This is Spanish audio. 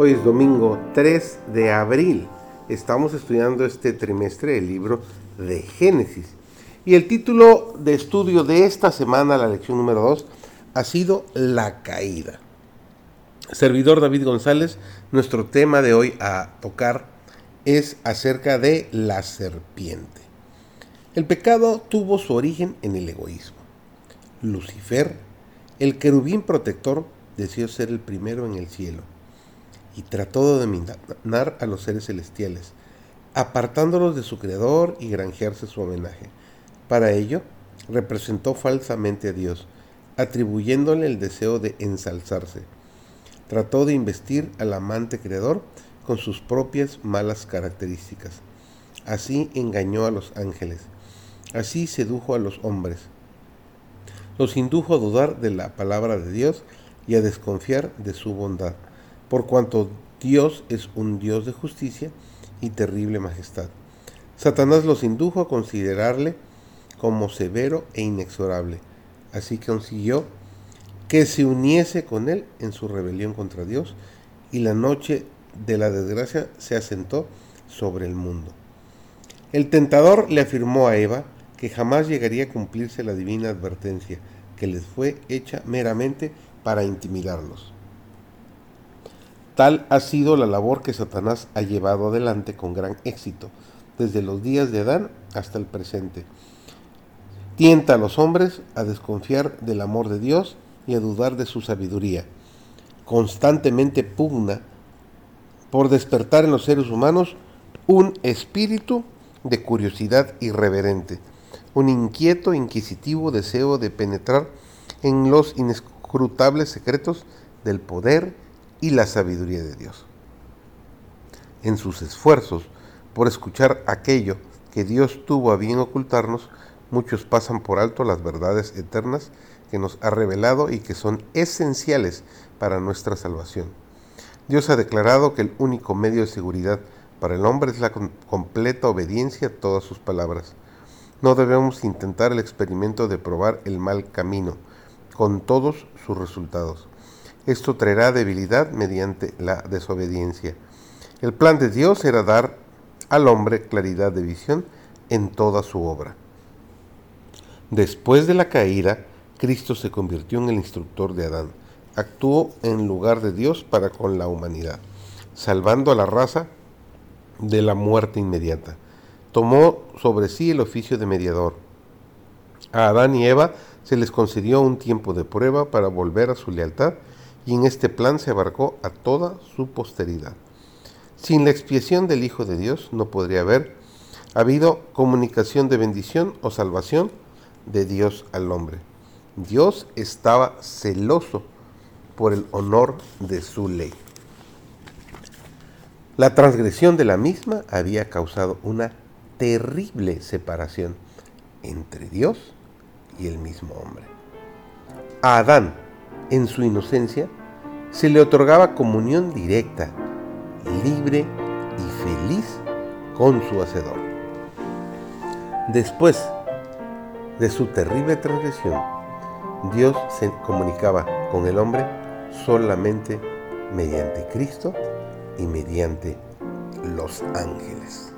Hoy es domingo 3 de abril. Estamos estudiando este trimestre el libro de Génesis. Y el título de estudio de esta semana, la lección número 2, ha sido La caída. Servidor David González, nuestro tema de hoy a tocar es acerca de la serpiente. El pecado tuvo su origen en el egoísmo. Lucifer, el querubín protector, deseó ser el primero en el cielo y trató de dominar a los seres celestiales, apartándolos de su creador y granjearse su homenaje. Para ello, representó falsamente a Dios, atribuyéndole el deseo de ensalzarse. Trató de investir al amante creador con sus propias malas características. Así engañó a los ángeles. Así sedujo a los hombres. Los indujo a dudar de la palabra de Dios y a desconfiar de su bondad por cuanto Dios es un Dios de justicia y terrible majestad. Satanás los indujo a considerarle como severo e inexorable, así que consiguió que se uniese con él en su rebelión contra Dios, y la noche de la desgracia se asentó sobre el mundo. El tentador le afirmó a Eva que jamás llegaría a cumplirse la divina advertencia que les fue hecha meramente para intimidarlos. Tal ha sido la labor que Satanás ha llevado adelante con gran éxito, desde los días de Adán hasta el presente. Tienta a los hombres a desconfiar del amor de Dios y a dudar de su sabiduría. Constantemente pugna por despertar en los seres humanos un espíritu de curiosidad irreverente, un inquieto, inquisitivo deseo de penetrar en los inescrutables secretos del poder y la sabiduría de Dios. En sus esfuerzos por escuchar aquello que Dios tuvo a bien ocultarnos, muchos pasan por alto las verdades eternas que nos ha revelado y que son esenciales para nuestra salvación. Dios ha declarado que el único medio de seguridad para el hombre es la completa obediencia a todas sus palabras. No debemos intentar el experimento de probar el mal camino, con todos sus resultados. Esto traerá debilidad mediante la desobediencia. El plan de Dios era dar al hombre claridad de visión en toda su obra. Después de la caída, Cristo se convirtió en el instructor de Adán. Actuó en lugar de Dios para con la humanidad, salvando a la raza de la muerte inmediata. Tomó sobre sí el oficio de mediador. A Adán y Eva se les concedió un tiempo de prueba para volver a su lealtad y en este plan se abarcó a toda su posteridad. Sin la expiación del Hijo de Dios no podría haber habido comunicación de bendición o salvación de Dios al hombre. Dios estaba celoso por el honor de su ley. La transgresión de la misma había causado una terrible separación entre Dios y el mismo hombre. A Adán, en su inocencia, se le otorgaba comunión directa, libre y feliz con su Hacedor. Después de su terrible transgresión, Dios se comunicaba con el hombre solamente mediante Cristo y mediante los ángeles.